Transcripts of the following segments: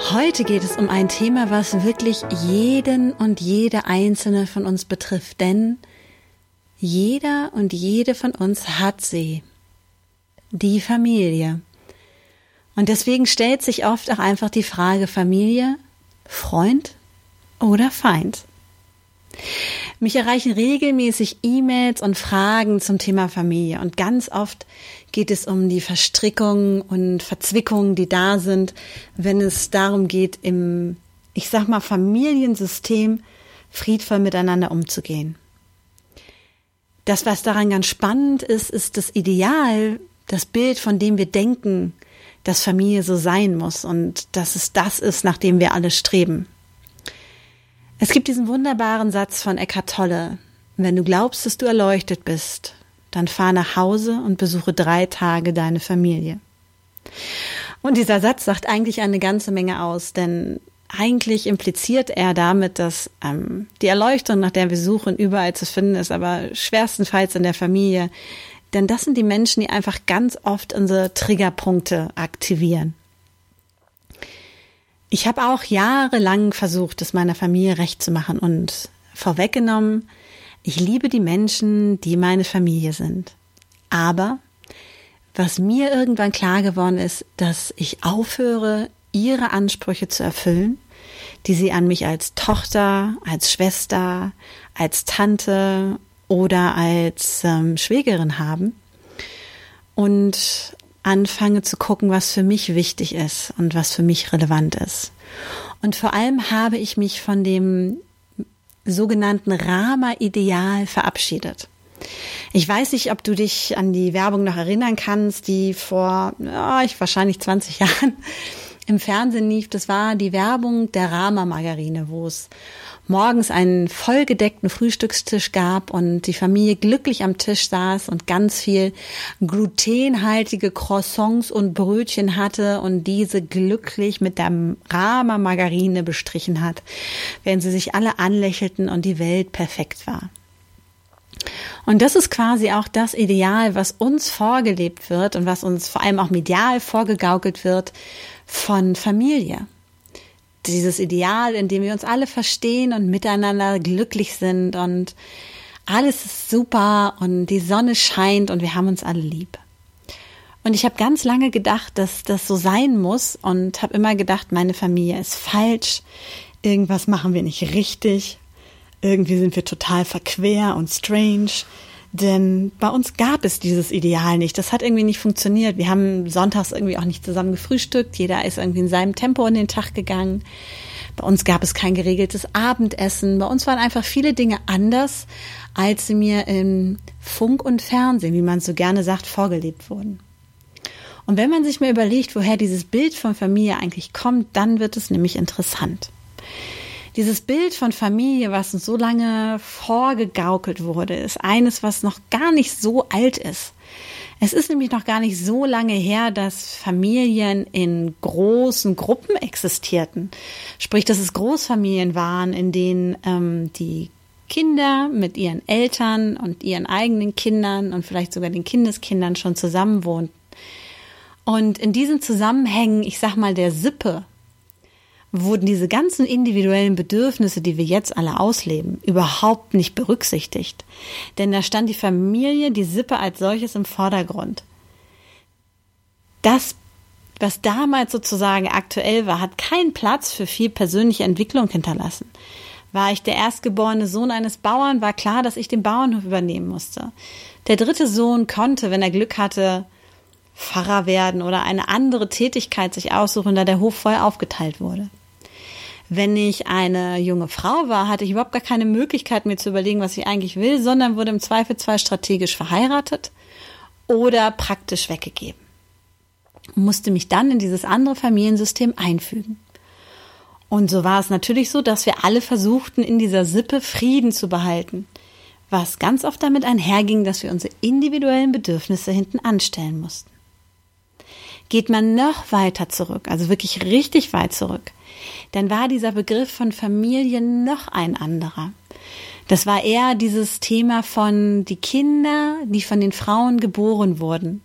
Heute geht es um ein Thema, was wirklich jeden und jede einzelne von uns betrifft, denn jeder und jede von uns hat sie, die Familie. Und deswegen stellt sich oft auch einfach die Frage Familie, Freund oder Feind. Mich erreichen regelmäßig E-Mails und Fragen zum Thema Familie und ganz oft geht es um die Verstrickungen und Verzwickungen, die da sind, wenn es darum geht, im, ich sag mal, Familiensystem friedvoll miteinander umzugehen. Das, was daran ganz spannend ist, ist das Ideal, das Bild, von dem wir denken, dass Familie so sein muss und dass es das ist, nach dem wir alle streben. Es gibt diesen wunderbaren Satz von Eckhart Tolle. Wenn du glaubst, dass du erleuchtet bist, dann fahr nach Hause und besuche drei Tage deine Familie. Und dieser Satz sagt eigentlich eine ganze Menge aus, denn eigentlich impliziert er damit, dass ähm, die Erleuchtung, nach der wir suchen, überall zu finden ist, aber schwerstenfalls in der Familie. Denn das sind die Menschen, die einfach ganz oft unsere Triggerpunkte aktivieren. Ich habe auch jahrelang versucht, es meiner Familie recht zu machen und vorweggenommen, ich liebe die Menschen, die meine Familie sind. Aber was mir irgendwann klar geworden ist, dass ich aufhöre, ihre Ansprüche zu erfüllen, die sie an mich als Tochter, als Schwester, als Tante oder als ähm, Schwägerin haben und anfange zu gucken, was für mich wichtig ist und was für mich relevant ist. Und vor allem habe ich mich von dem sogenannten Rama-Ideal verabschiedet. Ich weiß nicht, ob du dich an die Werbung noch erinnern kannst, die vor ja, ich wahrscheinlich 20 Jahren im Fernsehen lief. Das war die Werbung der Rama-Margarine, wo es morgens einen vollgedeckten Frühstückstisch gab und die Familie glücklich am Tisch saß und ganz viel glutenhaltige Croissants und Brötchen hatte und diese glücklich mit der Rama Margarine bestrichen hat, während sie sich alle anlächelten und die Welt perfekt war. Und das ist quasi auch das Ideal, was uns vorgelebt wird und was uns vor allem auch medial vorgegaukelt wird von Familie dieses Ideal, in dem wir uns alle verstehen und miteinander glücklich sind und alles ist super und die Sonne scheint und wir haben uns alle lieb. Und ich habe ganz lange gedacht, dass das so sein muss und habe immer gedacht, meine Familie ist falsch, irgendwas machen wir nicht richtig, irgendwie sind wir total verquer und strange. Denn bei uns gab es dieses Ideal nicht. Das hat irgendwie nicht funktioniert. Wir haben sonntags irgendwie auch nicht zusammen gefrühstückt. Jeder ist irgendwie in seinem Tempo in den Tag gegangen. Bei uns gab es kein geregeltes Abendessen. Bei uns waren einfach viele Dinge anders, als sie mir im Funk und Fernsehen, wie man so gerne sagt, vorgelebt wurden. Und wenn man sich mal überlegt, woher dieses Bild von Familie eigentlich kommt, dann wird es nämlich interessant. Dieses Bild von Familie, was uns so lange vorgegaukelt wurde, ist eines, was noch gar nicht so alt ist. Es ist nämlich noch gar nicht so lange her, dass Familien in großen Gruppen existierten. Sprich, dass es Großfamilien waren, in denen ähm, die Kinder mit ihren Eltern und ihren eigenen Kindern und vielleicht sogar den Kindeskindern schon zusammen wohnten. Und in diesen Zusammenhängen, ich sag mal, der Sippe wurden diese ganzen individuellen Bedürfnisse, die wir jetzt alle ausleben, überhaupt nicht berücksichtigt. Denn da stand die Familie, die Sippe als solches im Vordergrund. Das, was damals sozusagen aktuell war, hat keinen Platz für viel persönliche Entwicklung hinterlassen. War ich der erstgeborene Sohn eines Bauern, war klar, dass ich den Bauernhof übernehmen musste. Der dritte Sohn konnte, wenn er Glück hatte, Pfarrer werden oder eine andere Tätigkeit sich aussuchen, da der Hof voll aufgeteilt wurde. Wenn ich eine junge Frau war, hatte ich überhaupt gar keine Möglichkeit, mir zu überlegen, was ich eigentlich will, sondern wurde im Zweifelsfall strategisch verheiratet oder praktisch weggegeben. Und musste mich dann in dieses andere Familiensystem einfügen. Und so war es natürlich so, dass wir alle versuchten, in dieser Sippe Frieden zu behalten, was ganz oft damit einherging, dass wir unsere individuellen Bedürfnisse hinten anstellen mussten. Geht man noch weiter zurück, also wirklich richtig weit zurück, dann war dieser Begriff von Familie noch ein anderer. Das war eher dieses Thema von die Kinder, die von den Frauen geboren wurden.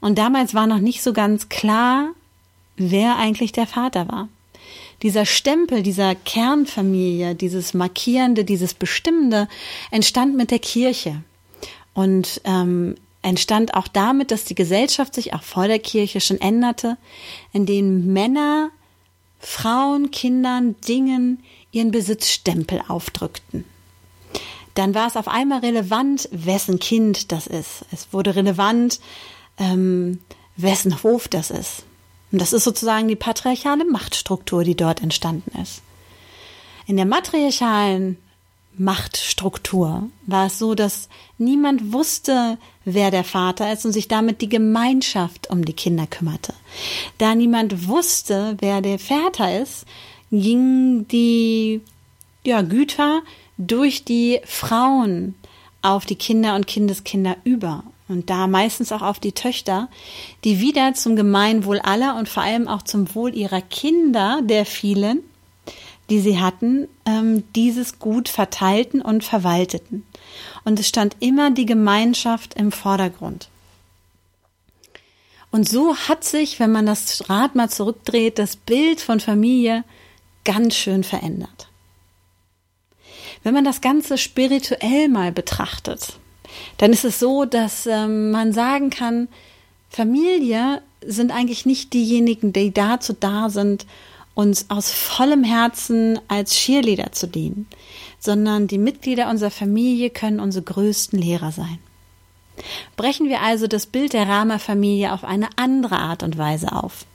Und damals war noch nicht so ganz klar, wer eigentlich der Vater war. Dieser Stempel dieser Kernfamilie, dieses Markierende, dieses Bestimmende, entstand mit der Kirche und ähm, entstand auch damit, dass die Gesellschaft sich auch vor der Kirche schon änderte, in denen Männer Frauen, Kindern, Dingen ihren Besitzstempel aufdrückten. Dann war es auf einmal relevant, wessen Kind das ist. Es wurde relevant, ähm, wessen Hof das ist. Und das ist sozusagen die patriarchale Machtstruktur, die dort entstanden ist. In der matriarchalen Machtstruktur war es so, dass niemand wusste, wer der Vater ist und sich damit die Gemeinschaft um die Kinder kümmerte. Da niemand wusste, wer der Vater ist, ging die ja, Güter durch die Frauen auf die Kinder und Kindeskinder über und da meistens auch auf die Töchter, die wieder zum Gemeinwohl aller und vor allem auch zum Wohl ihrer Kinder, der vielen, die sie hatten, ähm, dieses Gut verteilten und verwalteten. Und es stand immer die Gemeinschaft im Vordergrund. Und so hat sich, wenn man das Rad mal zurückdreht, das Bild von Familie ganz schön verändert. Wenn man das Ganze spirituell mal betrachtet, dann ist es so, dass ähm, man sagen kann, Familie sind eigentlich nicht diejenigen, die dazu da sind, uns aus vollem Herzen als Cheerleader zu dienen, sondern die Mitglieder unserer Familie können unsere größten Lehrer sein. Brechen wir also das Bild der Rama-Familie auf eine andere Art und Weise auf.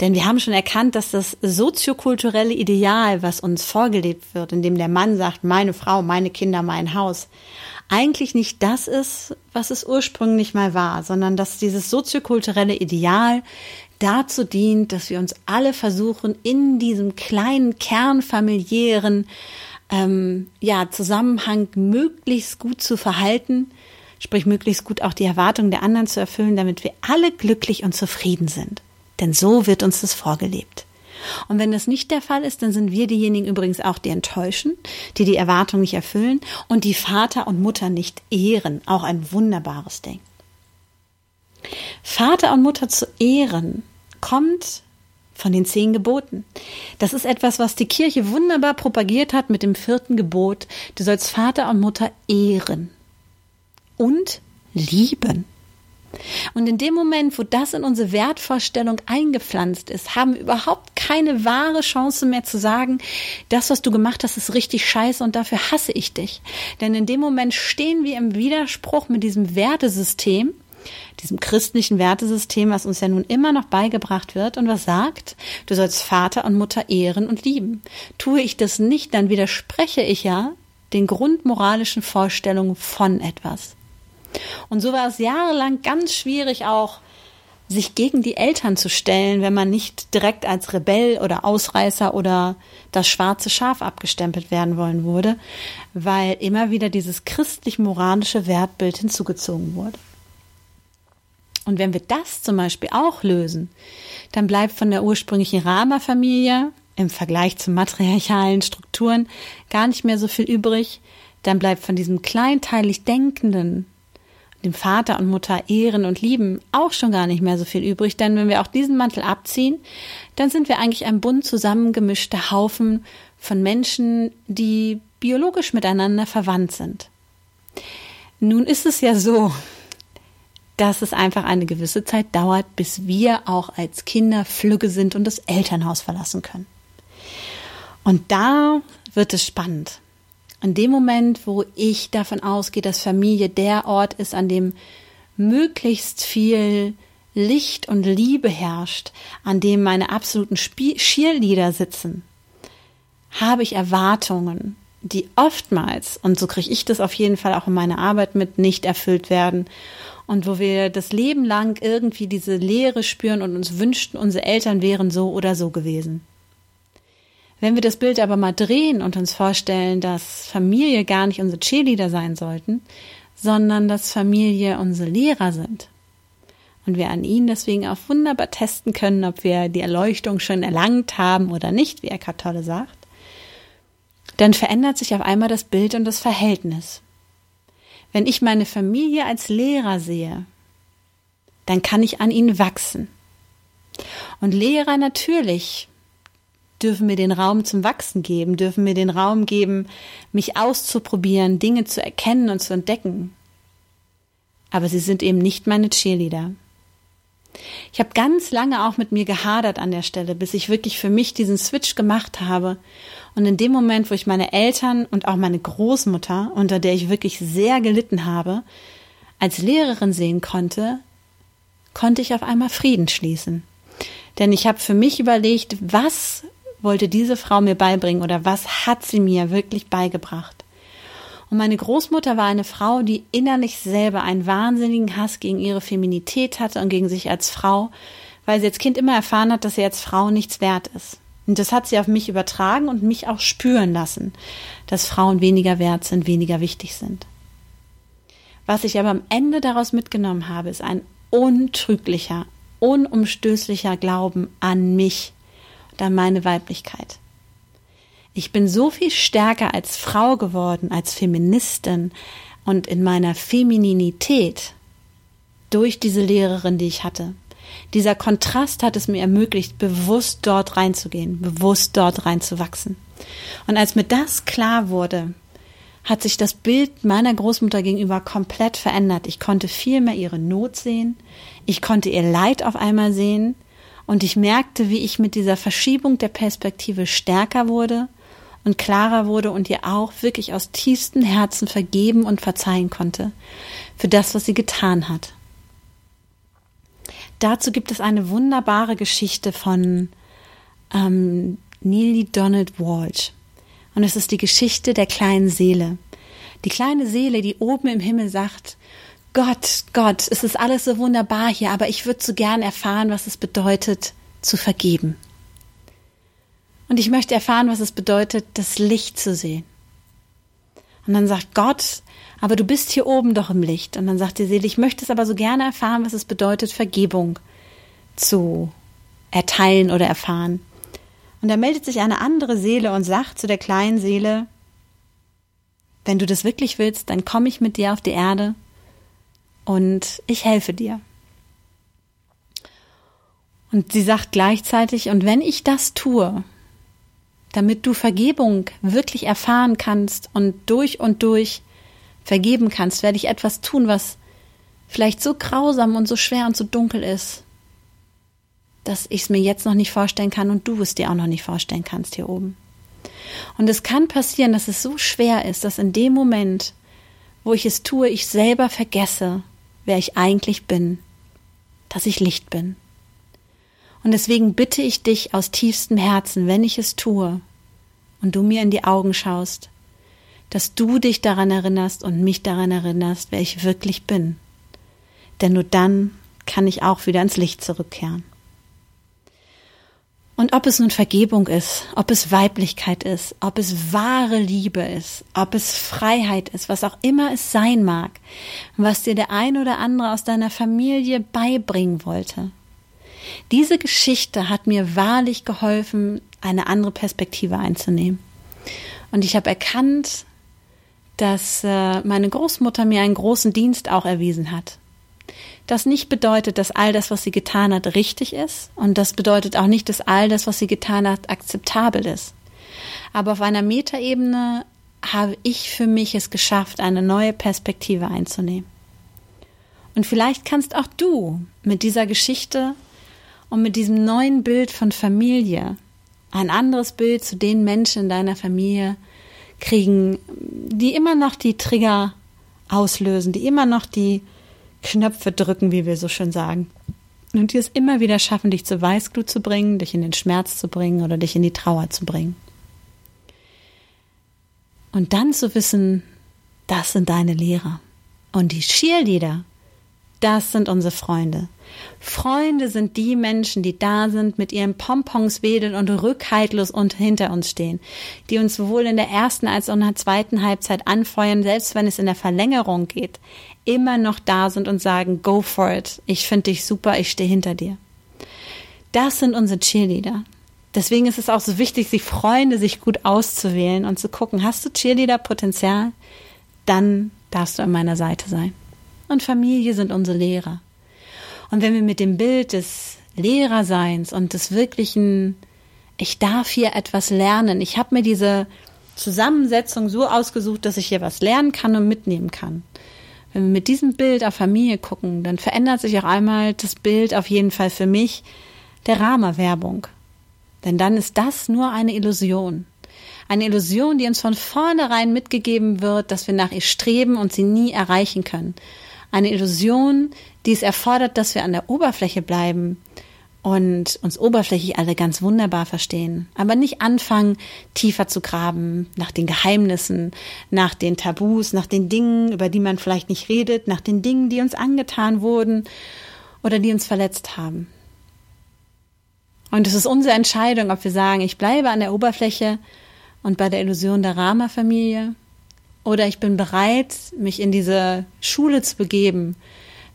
Denn wir haben schon erkannt, dass das soziokulturelle Ideal, was uns vorgelebt wird, in dem der Mann sagt, meine Frau, meine Kinder, mein Haus, eigentlich nicht das ist, was es ursprünglich mal war, sondern dass dieses soziokulturelle Ideal dazu dient, dass wir uns alle versuchen, in diesem kleinen kernfamiliären ähm, ja, Zusammenhang möglichst gut zu verhalten, sprich möglichst gut auch die Erwartungen der anderen zu erfüllen, damit wir alle glücklich und zufrieden sind. Denn so wird uns das vorgelebt. Und wenn das nicht der Fall ist, dann sind wir diejenigen übrigens auch, die enttäuschen, die die Erwartungen nicht erfüllen und die Vater und Mutter nicht ehren. Auch ein wunderbares Ding. Vater und Mutter zu ehren kommt von den zehn Geboten. Das ist etwas, was die Kirche wunderbar propagiert hat mit dem vierten Gebot. Du sollst Vater und Mutter ehren und lieben. Und in dem Moment, wo das in unsere Wertvorstellung eingepflanzt ist, haben wir überhaupt keine wahre Chance mehr zu sagen, das, was du gemacht hast, ist richtig scheiße und dafür hasse ich dich. Denn in dem Moment stehen wir im Widerspruch mit diesem Wertesystem, diesem christlichen Wertesystem, was uns ja nun immer noch beigebracht wird und was sagt, du sollst Vater und Mutter ehren und lieben. Tue ich das nicht, dann widerspreche ich ja den grundmoralischen Vorstellungen von etwas. Und so war es jahrelang ganz schwierig auch, sich gegen die Eltern zu stellen, wenn man nicht direkt als Rebell oder Ausreißer oder das schwarze Schaf abgestempelt werden wollen wurde, weil immer wieder dieses christlich-moralische Wertbild hinzugezogen wurde. Und wenn wir das zum Beispiel auch lösen, dann bleibt von der ursprünglichen Rama-Familie im Vergleich zu matriarchalen Strukturen gar nicht mehr so viel übrig. Dann bleibt von diesem kleinteilig Denkenden, dem Vater und Mutter ehren und lieben, auch schon gar nicht mehr so viel übrig. Denn wenn wir auch diesen Mantel abziehen, dann sind wir eigentlich ein bunt zusammengemischter Haufen von Menschen, die biologisch miteinander verwandt sind. Nun ist es ja so, dass es einfach eine gewisse Zeit dauert, bis wir auch als Kinder flügge sind und das Elternhaus verlassen können. Und da wird es spannend. In dem Moment, wo ich davon ausgehe, dass Familie der Ort ist, an dem möglichst viel Licht und Liebe herrscht, an dem meine absoluten Cheerleader sitzen, habe ich Erwartungen, die oftmals, und so kriege ich das auf jeden Fall auch in meiner Arbeit mit, nicht erfüllt werden. Und wo wir das Leben lang irgendwie diese Leere spüren und uns wünschten, unsere Eltern wären so oder so gewesen. Wenn wir das Bild aber mal drehen und uns vorstellen, dass Familie gar nicht unsere Cheerleader sein sollten, sondern dass Familie unsere Lehrer sind. Und wir an ihnen deswegen auch wunderbar testen können, ob wir die Erleuchtung schon erlangt haben oder nicht, wie Eckhart Tolle sagt, dann verändert sich auf einmal das Bild und das Verhältnis. Wenn ich meine Familie als Lehrer sehe, dann kann ich an ihnen wachsen. Und Lehrer natürlich dürfen mir den Raum zum Wachsen geben, dürfen mir den Raum geben, mich auszuprobieren, Dinge zu erkennen und zu entdecken. Aber sie sind eben nicht meine Cheerleader. Ich habe ganz lange auch mit mir gehadert an der Stelle, bis ich wirklich für mich diesen Switch gemacht habe. Und in dem Moment, wo ich meine Eltern und auch meine Großmutter, unter der ich wirklich sehr gelitten habe, als Lehrerin sehen konnte, konnte ich auf einmal Frieden schließen. Denn ich habe für mich überlegt, was wollte diese Frau mir beibringen oder was hat sie mir wirklich beigebracht? Und meine Großmutter war eine Frau, die innerlich selber einen wahnsinnigen Hass gegen ihre Feminität hatte und gegen sich als Frau, weil sie als Kind immer erfahren hat, dass sie als Frau nichts wert ist. Und das hat sie auf mich übertragen und mich auch spüren lassen, dass Frauen weniger wert sind, weniger wichtig sind. Was ich aber am Ende daraus mitgenommen habe, ist ein untrüglicher, unumstößlicher Glauben an mich dann meine Weiblichkeit. Ich bin so viel stärker als Frau geworden, als Feministin und in meiner Femininität durch diese Lehrerin, die ich hatte. Dieser Kontrast hat es mir ermöglicht, bewusst dort reinzugehen, bewusst dort reinzuwachsen. Und als mir das klar wurde, hat sich das Bild meiner Großmutter gegenüber komplett verändert. Ich konnte viel mehr ihre Not sehen, ich konnte ihr Leid auf einmal sehen, und ich merkte, wie ich mit dieser Verschiebung der Perspektive stärker wurde und klarer wurde und ihr auch wirklich aus tiefstem Herzen vergeben und verzeihen konnte für das, was sie getan hat. Dazu gibt es eine wunderbare Geschichte von ähm, Neely Donald Walsh. Und es ist die Geschichte der kleinen Seele. Die kleine Seele, die oben im Himmel sagt, Gott, Gott, es ist alles so wunderbar hier, aber ich würde so gern erfahren, was es bedeutet, zu vergeben. Und ich möchte erfahren, was es bedeutet, das Licht zu sehen. Und dann sagt Gott, aber du bist hier oben doch im Licht. Und dann sagt die Seele, ich möchte es aber so gerne erfahren, was es bedeutet, Vergebung zu erteilen oder erfahren. Und da meldet sich eine andere Seele und sagt zu der kleinen Seele, wenn du das wirklich willst, dann komme ich mit dir auf die Erde und ich helfe dir. Und sie sagt gleichzeitig, und wenn ich das tue, damit du Vergebung wirklich erfahren kannst und durch und durch vergeben kannst, werde ich etwas tun, was vielleicht so grausam und so schwer und so dunkel ist, dass ich es mir jetzt noch nicht vorstellen kann und du es dir auch noch nicht vorstellen kannst hier oben. Und es kann passieren, dass es so schwer ist, dass in dem Moment, wo ich es tue, ich selber vergesse, wer ich eigentlich bin, dass ich Licht bin. Und deswegen bitte ich dich aus tiefstem Herzen, wenn ich es tue und du mir in die Augen schaust, dass du dich daran erinnerst und mich daran erinnerst, wer ich wirklich bin. Denn nur dann kann ich auch wieder ins Licht zurückkehren. Und ob es nun Vergebung ist, ob es Weiblichkeit ist, ob es wahre Liebe ist, ob es Freiheit ist, was auch immer es sein mag, was dir der ein oder andere aus deiner Familie beibringen wollte. Diese Geschichte hat mir wahrlich geholfen, eine andere Perspektive einzunehmen. Und ich habe erkannt, dass äh, meine Großmutter mir einen großen Dienst auch erwiesen hat das nicht bedeutet, dass all das, was sie getan hat, richtig ist. Und das bedeutet auch nicht, dass all das, was sie getan hat, akzeptabel ist. Aber auf einer Metaebene habe ich für mich es geschafft, eine neue Perspektive einzunehmen. Und vielleicht kannst auch du mit dieser Geschichte und mit diesem neuen Bild von Familie ein anderes Bild zu den Menschen in deiner Familie kriegen, die immer noch die Trigger auslösen, die immer noch die Knöpfe drücken, wie wir so schön sagen. Und die es immer wieder schaffen, dich zur Weißglut zu bringen, dich in den Schmerz zu bringen oder dich in die Trauer zu bringen. Und dann zu wissen, das sind deine Lehrer. Und die Cheerleader, das sind unsere Freunde. Freunde sind die Menschen, die da sind, mit ihren Pompons wedeln und rückhaltlos und hinter uns stehen, die uns sowohl in der ersten als auch in der zweiten Halbzeit anfeuern, selbst wenn es in der Verlängerung geht, immer noch da sind und sagen, go for it, ich finde dich super, ich stehe hinter dir. Das sind unsere Cheerleader. Deswegen ist es auch so wichtig, sich Freunde sich gut auszuwählen und zu gucken, hast du Cheerleader-Potenzial? Dann darfst du an meiner Seite sein. Und Familie sind unsere Lehrer. Und wenn wir mit dem Bild des Lehrerseins und des wirklichen, ich darf hier etwas lernen, ich habe mir diese Zusammensetzung so ausgesucht, dass ich hier was lernen kann und mitnehmen kann. Wenn wir mit diesem Bild auf Familie gucken, dann verändert sich auch einmal das Bild auf jeden Fall für mich der Rahmerwerbung. Denn dann ist das nur eine Illusion. Eine Illusion, die uns von vornherein mitgegeben wird, dass wir nach ihr streben und sie nie erreichen können. Eine Illusion, die es erfordert, dass wir an der Oberfläche bleiben und uns oberflächlich alle ganz wunderbar verstehen, aber nicht anfangen, tiefer zu graben nach den Geheimnissen, nach den Tabus, nach den Dingen, über die man vielleicht nicht redet, nach den Dingen, die uns angetan wurden oder die uns verletzt haben. Und es ist unsere Entscheidung, ob wir sagen, ich bleibe an der Oberfläche und bei der Illusion der Rama-Familie oder ich bin bereit, mich in diese Schule zu begeben,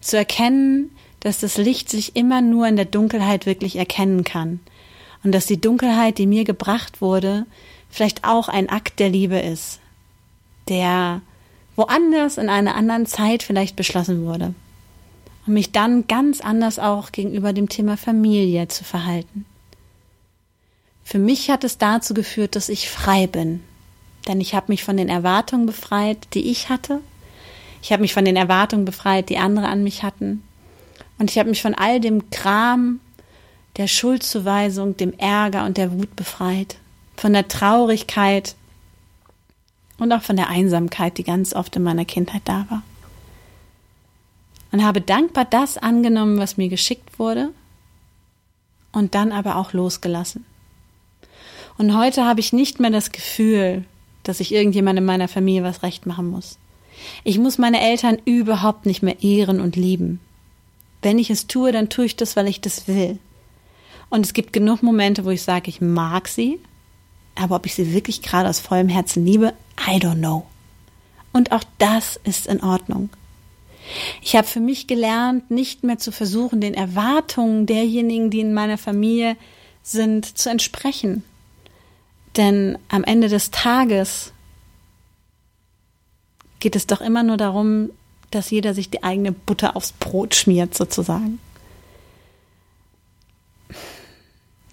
zu erkennen, dass das Licht sich immer nur in der Dunkelheit wirklich erkennen kann. Und dass die Dunkelheit, die mir gebracht wurde, vielleicht auch ein Akt der Liebe ist, der woanders in einer anderen Zeit vielleicht beschlossen wurde. Und mich dann ganz anders auch gegenüber dem Thema Familie zu verhalten. Für mich hat es dazu geführt, dass ich frei bin, denn ich habe mich von den Erwartungen befreit, die ich hatte. Ich habe mich von den Erwartungen befreit, die andere an mich hatten. Und ich habe mich von all dem Kram, der Schuldzuweisung, dem Ärger und der Wut befreit. Von der Traurigkeit und auch von der Einsamkeit, die ganz oft in meiner Kindheit da war. Und habe dankbar das angenommen, was mir geschickt wurde und dann aber auch losgelassen. Und heute habe ich nicht mehr das Gefühl, dass ich irgendjemand in meiner Familie was recht machen muss. Ich muss meine Eltern überhaupt nicht mehr ehren und lieben. Wenn ich es tue, dann tue ich das, weil ich das will. Und es gibt genug Momente, wo ich sage, ich mag sie, aber ob ich sie wirklich gerade aus vollem Herzen liebe, I don't know. Und auch das ist in Ordnung. Ich habe für mich gelernt, nicht mehr zu versuchen, den Erwartungen derjenigen, die in meiner Familie sind, zu entsprechen. Denn am Ende des Tages geht es doch immer nur darum, dass jeder sich die eigene Butter aufs Brot schmiert, sozusagen.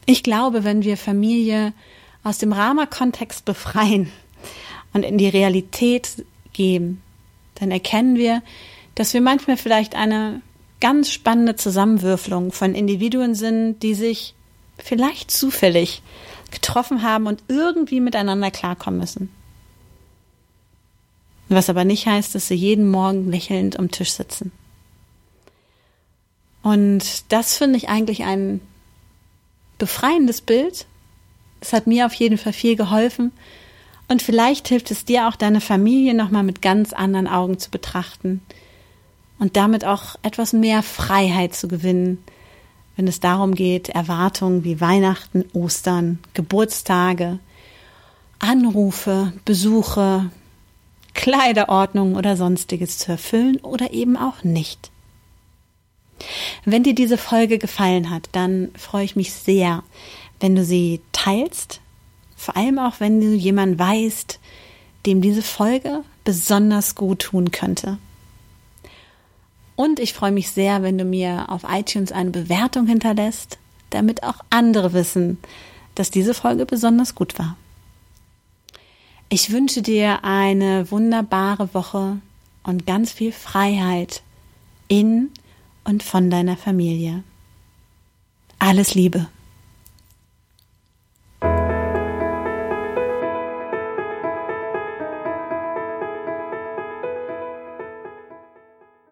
Ich glaube, wenn wir Familie aus dem Rama-Kontext befreien und in die Realität geben, dann erkennen wir, dass wir manchmal vielleicht eine ganz spannende Zusammenwürfelung von Individuen sind, die sich vielleicht zufällig getroffen haben und irgendwie miteinander klarkommen müssen. Was aber nicht heißt, dass sie jeden Morgen lächelnd am Tisch sitzen. Und das finde ich eigentlich ein befreiendes Bild. Es hat mir auf jeden Fall viel geholfen. Und vielleicht hilft es dir auch, deine Familie nochmal mit ganz anderen Augen zu betrachten und damit auch etwas mehr Freiheit zu gewinnen, wenn es darum geht, Erwartungen wie Weihnachten, Ostern, Geburtstage, Anrufe, Besuche, Kleiderordnung oder sonstiges zu erfüllen oder eben auch nicht. Wenn dir diese Folge gefallen hat, dann freue ich mich sehr, wenn du sie teilst, vor allem auch wenn du jemanden weißt, dem diese Folge besonders gut tun könnte. Und ich freue mich sehr, wenn du mir auf iTunes eine Bewertung hinterlässt, damit auch andere wissen, dass diese Folge besonders gut war. Ich wünsche dir eine wunderbare Woche und ganz viel Freiheit in und von deiner Familie. Alles Liebe.